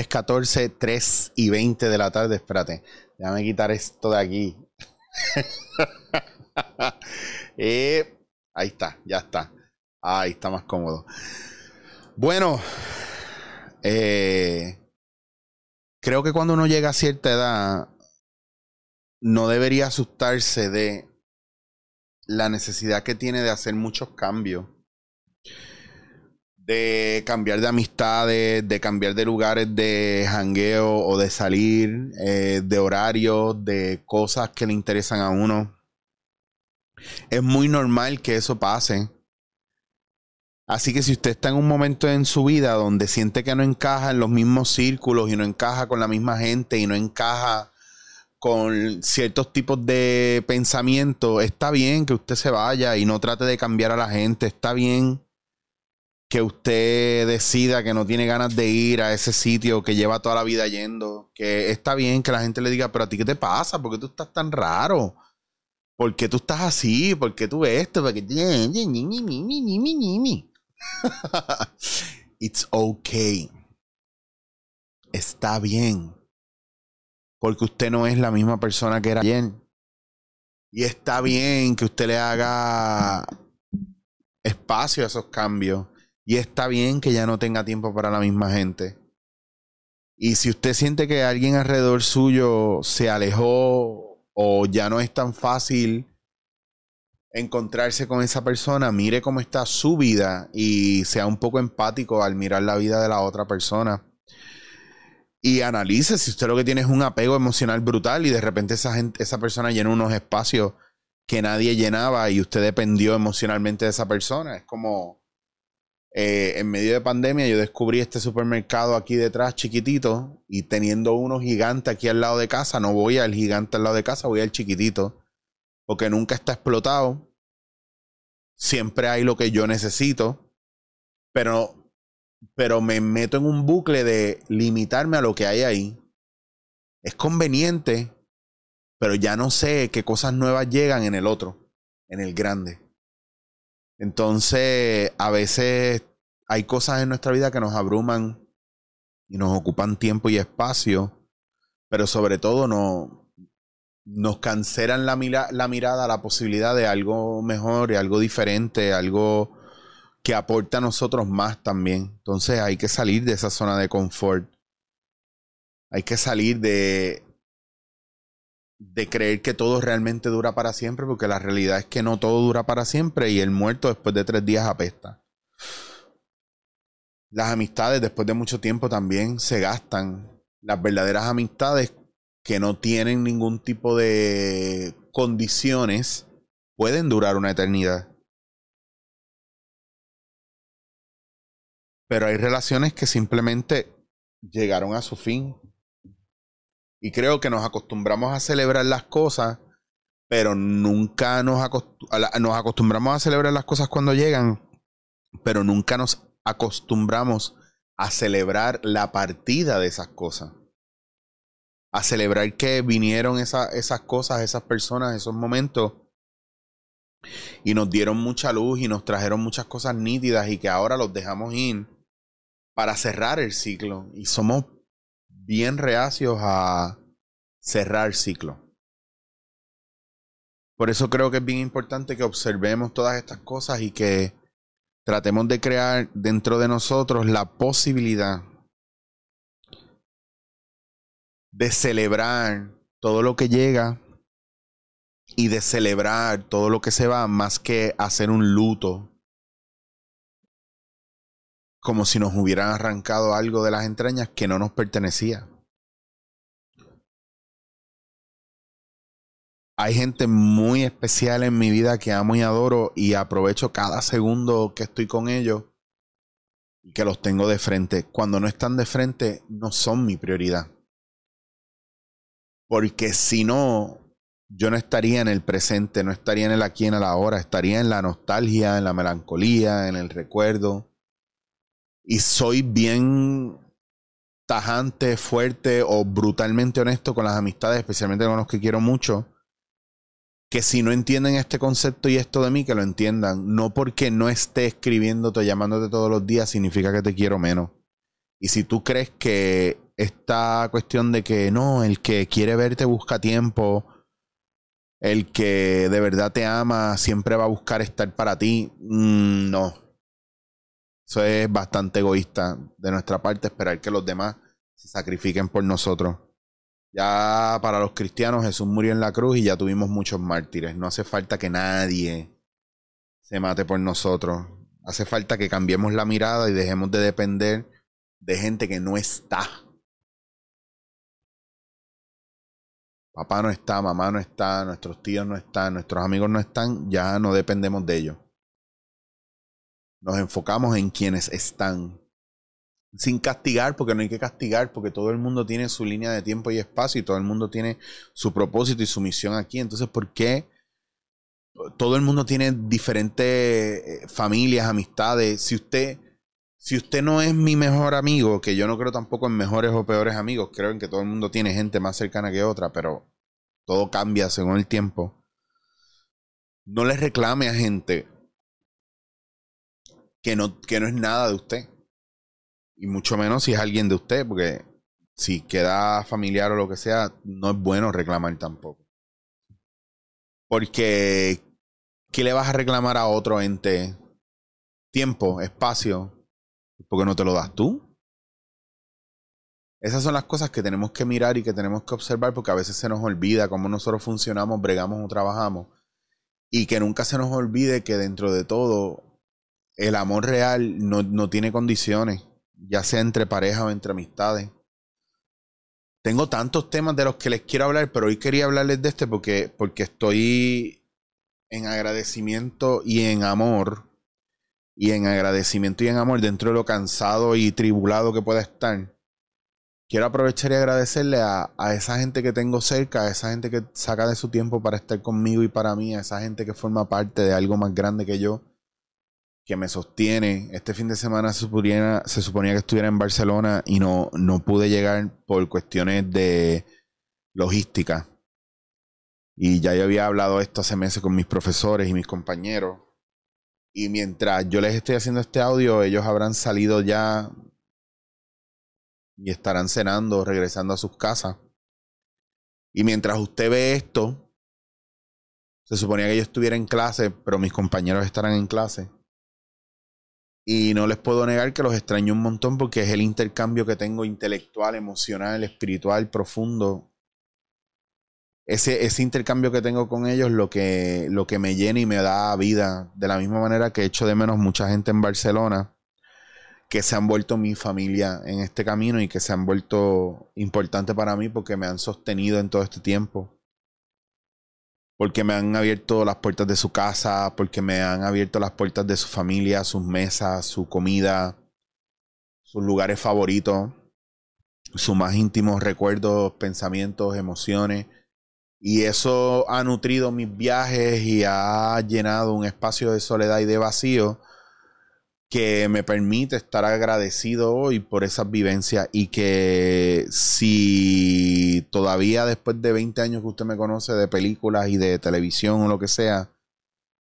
Jueves 14, 3 y 20 de la tarde. Espérate, déjame quitar esto de aquí. Eh, ahí está, ya está. Ahí está más cómodo. Bueno, eh, creo que cuando uno llega a cierta edad, no debería asustarse de la necesidad que tiene de hacer muchos cambios. De cambiar de amistades, de cambiar de lugares de jangueo o de salir, eh, de horarios, de cosas que le interesan a uno. Es muy normal que eso pase. Así que si usted está en un momento en su vida donde siente que no encaja en los mismos círculos y no encaja con la misma gente y no encaja con ciertos tipos de pensamiento, está bien que usted se vaya y no trate de cambiar a la gente. Está bien que usted decida que no tiene ganas de ir a ese sitio que lleva toda la vida yendo. Que está bien que la gente le diga, pero a ti qué te pasa, ¿por qué tú estás tan raro? ¿Por qué tú estás así? ¿Por qué tú esto? ¿Por qué... It's okay. Está bien porque usted no es la misma persona que era ayer. Y está bien que usted le haga espacio a esos cambios. Y está bien que ya no tenga tiempo para la misma gente. Y si usted siente que alguien alrededor suyo se alejó o ya no es tan fácil encontrarse con esa persona, mire cómo está su vida y sea un poco empático al mirar la vida de la otra persona y analice si usted lo que tiene es un apego emocional brutal y de repente esa esa persona llena unos espacios que nadie llenaba y usted dependió emocionalmente de esa persona. Es como eh, en medio de pandemia yo descubrí este supermercado aquí detrás chiquitito y teniendo uno gigante aquí al lado de casa, no voy al gigante al lado de casa, voy al chiquitito porque nunca está explotado. Siempre hay lo que yo necesito, pero pero me meto en un bucle de limitarme a lo que hay ahí. Es conveniente, pero ya no sé qué cosas nuevas llegan en el otro, en el grande. Entonces, a veces hay cosas en nuestra vida que nos abruman y nos ocupan tiempo y espacio, pero sobre todo no, nos cancelan la, la mirada la posibilidad de algo mejor y algo diferente, algo que aporta a nosotros más también. Entonces hay que salir de esa zona de confort. Hay que salir de, de creer que todo realmente dura para siempre, porque la realidad es que no todo dura para siempre y el muerto después de tres días apesta. Las amistades después de mucho tiempo también se gastan. Las verdaderas amistades que no tienen ningún tipo de condiciones pueden durar una eternidad. Pero hay relaciones que simplemente llegaron a su fin. Y creo que nos acostumbramos a celebrar las cosas, pero nunca nos, nos acostumbramos a celebrar las cosas cuando llegan, pero nunca nos acostumbramos a celebrar la partida de esas cosas. A celebrar que vinieron esas cosas, esas personas, esos momentos y nos dieron mucha luz y nos trajeron muchas cosas nítidas y que ahora los dejamos ir para cerrar el ciclo y somos bien reacios a cerrar ciclo. Por eso creo que es bien importante que observemos todas estas cosas y que tratemos de crear dentro de nosotros la posibilidad de celebrar todo lo que llega y de celebrar todo lo que se va más que hacer un luto como si nos hubieran arrancado algo de las entrañas que no nos pertenecía. Hay gente muy especial en mi vida que amo y adoro y aprovecho cada segundo que estoy con ellos y que los tengo de frente. Cuando no están de frente, no son mi prioridad. Porque si no, yo no estaría en el presente, no estaría en el aquí, en el ahora, estaría en la nostalgia, en la melancolía, en el recuerdo y soy bien tajante, fuerte o brutalmente honesto con las amistades, especialmente con los que quiero mucho, que si no entienden este concepto y esto de mí, que lo entiendan. No porque no esté escribiéndote, llamándote todos los días, significa que te quiero menos. Y si tú crees que esta cuestión de que no, el que quiere verte busca tiempo, el que de verdad te ama siempre va a buscar estar para ti, mm, no. Eso es bastante egoísta de nuestra parte esperar que los demás se sacrifiquen por nosotros. Ya para los cristianos Jesús murió en la cruz y ya tuvimos muchos mártires. No hace falta que nadie se mate por nosotros. Hace falta que cambiemos la mirada y dejemos de depender de gente que no está. Papá no está, mamá no está, nuestros tíos no están, nuestros amigos no están, ya no dependemos de ellos. Nos enfocamos en quienes están sin castigar, porque no hay que castigar, porque todo el mundo tiene su línea de tiempo y espacio y todo el mundo tiene su propósito y su misión aquí. Entonces, ¿por qué todo el mundo tiene diferentes eh, familias, amistades? Si usted, si usted no es mi mejor amigo, que yo no creo tampoco en mejores o peores amigos, creo en que todo el mundo tiene gente más cercana que otra, pero todo cambia según el tiempo. No le reclame a gente que no, que no es nada de usted y mucho menos si es alguien de usted, porque si queda familiar o lo que sea, no es bueno reclamar tampoco. Porque, ¿qué le vas a reclamar a otro ente? Tiempo, espacio, porque no te lo das tú. Esas son las cosas que tenemos que mirar y que tenemos que observar porque a veces se nos olvida cómo nosotros funcionamos, bregamos o trabajamos. Y que nunca se nos olvide que dentro de todo el amor real no, no tiene condiciones ya sea entre pareja o entre amistades. Tengo tantos temas de los que les quiero hablar, pero hoy quería hablarles de este porque, porque estoy en agradecimiento y en amor. Y en agradecimiento y en amor dentro de lo cansado y tribulado que pueda estar. Quiero aprovechar y agradecerle a, a esa gente que tengo cerca, a esa gente que saca de su tiempo para estar conmigo y para mí, a esa gente que forma parte de algo más grande que yo que me sostiene. Este fin de semana se suponía, se suponía que estuviera en Barcelona y no, no pude llegar por cuestiones de logística. Y ya yo había hablado esto hace meses con mis profesores y mis compañeros. Y mientras yo les estoy haciendo este audio, ellos habrán salido ya y estarán cenando, regresando a sus casas. Y mientras usted ve esto, se suponía que yo estuviera en clase, pero mis compañeros estarán en clase. Y no les puedo negar que los extraño un montón porque es el intercambio que tengo intelectual, emocional, espiritual, profundo. Ese, ese intercambio que tengo con ellos lo que, lo que me llena y me da vida. De la misma manera que echo de menos mucha gente en Barcelona que se han vuelto mi familia en este camino y que se han vuelto importante para mí porque me han sostenido en todo este tiempo porque me han abierto las puertas de su casa, porque me han abierto las puertas de su familia, sus mesas, su comida, sus lugares favoritos, sus más íntimos recuerdos, pensamientos, emociones. Y eso ha nutrido mis viajes y ha llenado un espacio de soledad y de vacío que me permite estar agradecido hoy por esas vivencias y que si todavía después de 20 años que usted me conoce de películas y de televisión o lo que sea,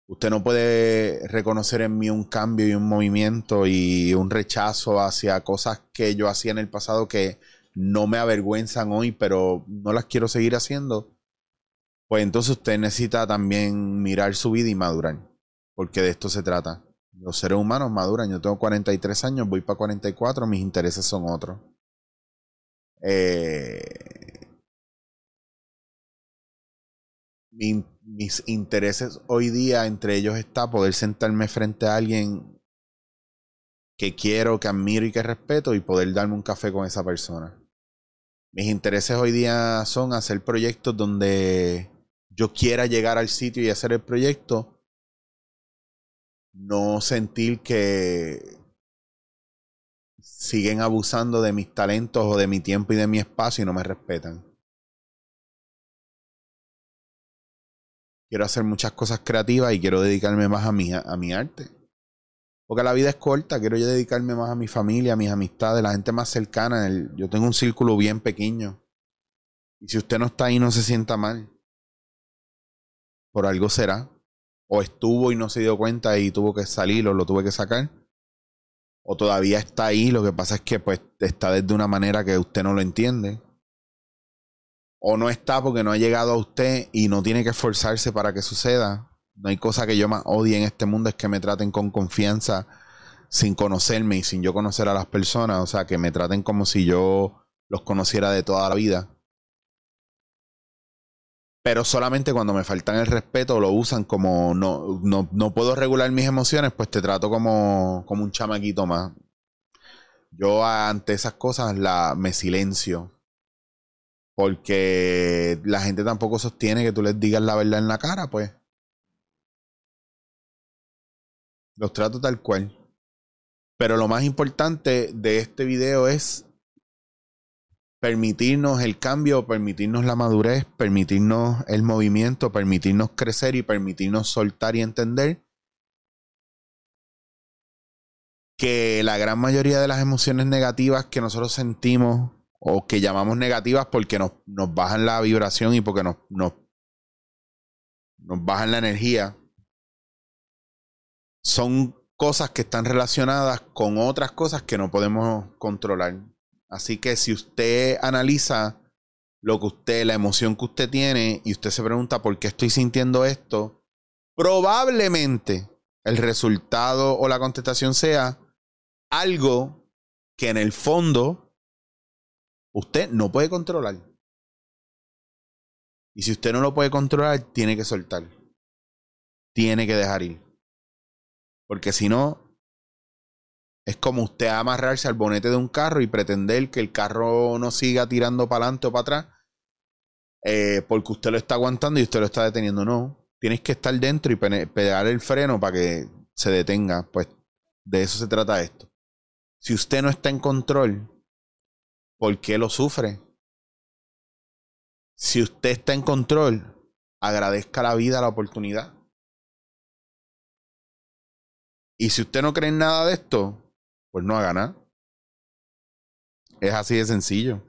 usted no puede reconocer en mí un cambio y un movimiento y un rechazo hacia cosas que yo hacía en el pasado que no me avergüenzan hoy, pero no las quiero seguir haciendo, pues entonces usted necesita también mirar su vida y madurar, porque de esto se trata. Los seres humanos maduran. Yo tengo 43 años, voy para 44, mis intereses son otros. Eh, mis intereses hoy día, entre ellos está poder sentarme frente a alguien que quiero, que admiro y que respeto y poder darme un café con esa persona. Mis intereses hoy día son hacer proyectos donde yo quiera llegar al sitio y hacer el proyecto no sentir que siguen abusando de mis talentos o de mi tiempo y de mi espacio y no me respetan. Quiero hacer muchas cosas creativas y quiero dedicarme más a mi, a mi arte. Porque la vida es corta, quiero yo dedicarme más a mi familia, a mis amistades, la gente más cercana. yo tengo un círculo bien pequeño. Y si usted no está ahí, no se sienta mal. Por algo será o estuvo y no se dio cuenta y tuvo que salir o lo tuve que sacar, o todavía está ahí, lo que pasa es que pues está desde una manera que usted no lo entiende. O no está porque no ha llegado a usted y no tiene que esforzarse para que suceda. No hay cosa que yo más odie en este mundo es que me traten con confianza sin conocerme y sin yo conocer a las personas. O sea, que me traten como si yo los conociera de toda la vida. Pero solamente cuando me faltan el respeto lo usan como no, no, no puedo regular mis emociones, pues te trato como, como un chamaquito más. Yo ante esas cosas la, me silencio. Porque la gente tampoco sostiene que tú les digas la verdad en la cara, pues. Los trato tal cual. Pero lo más importante de este video es permitirnos el cambio, permitirnos la madurez, permitirnos el movimiento, permitirnos crecer y permitirnos soltar y entender que la gran mayoría de las emociones negativas que nosotros sentimos o que llamamos negativas porque nos, nos bajan la vibración y porque nos, nos, nos bajan la energía, son cosas que están relacionadas con otras cosas que no podemos controlar. Así que si usted analiza lo que usted, la emoción que usted tiene y usted se pregunta por qué estoy sintiendo esto, probablemente el resultado o la contestación sea algo que en el fondo usted no puede controlar. Y si usted no lo puede controlar, tiene que soltar. Tiene que dejar ir. Porque si no, es como usted amarrarse al bonete de un carro y pretender que el carro no siga tirando para adelante o para atrás eh, porque usted lo está aguantando y usted lo está deteniendo. No, tienes que estar dentro y pegar el freno para que se detenga. Pues de eso se trata esto. Si usted no está en control, ¿por qué lo sufre? Si usted está en control, agradezca la vida, la oportunidad. Y si usted no cree en nada de esto, pues no haga nada. Es así de sencillo.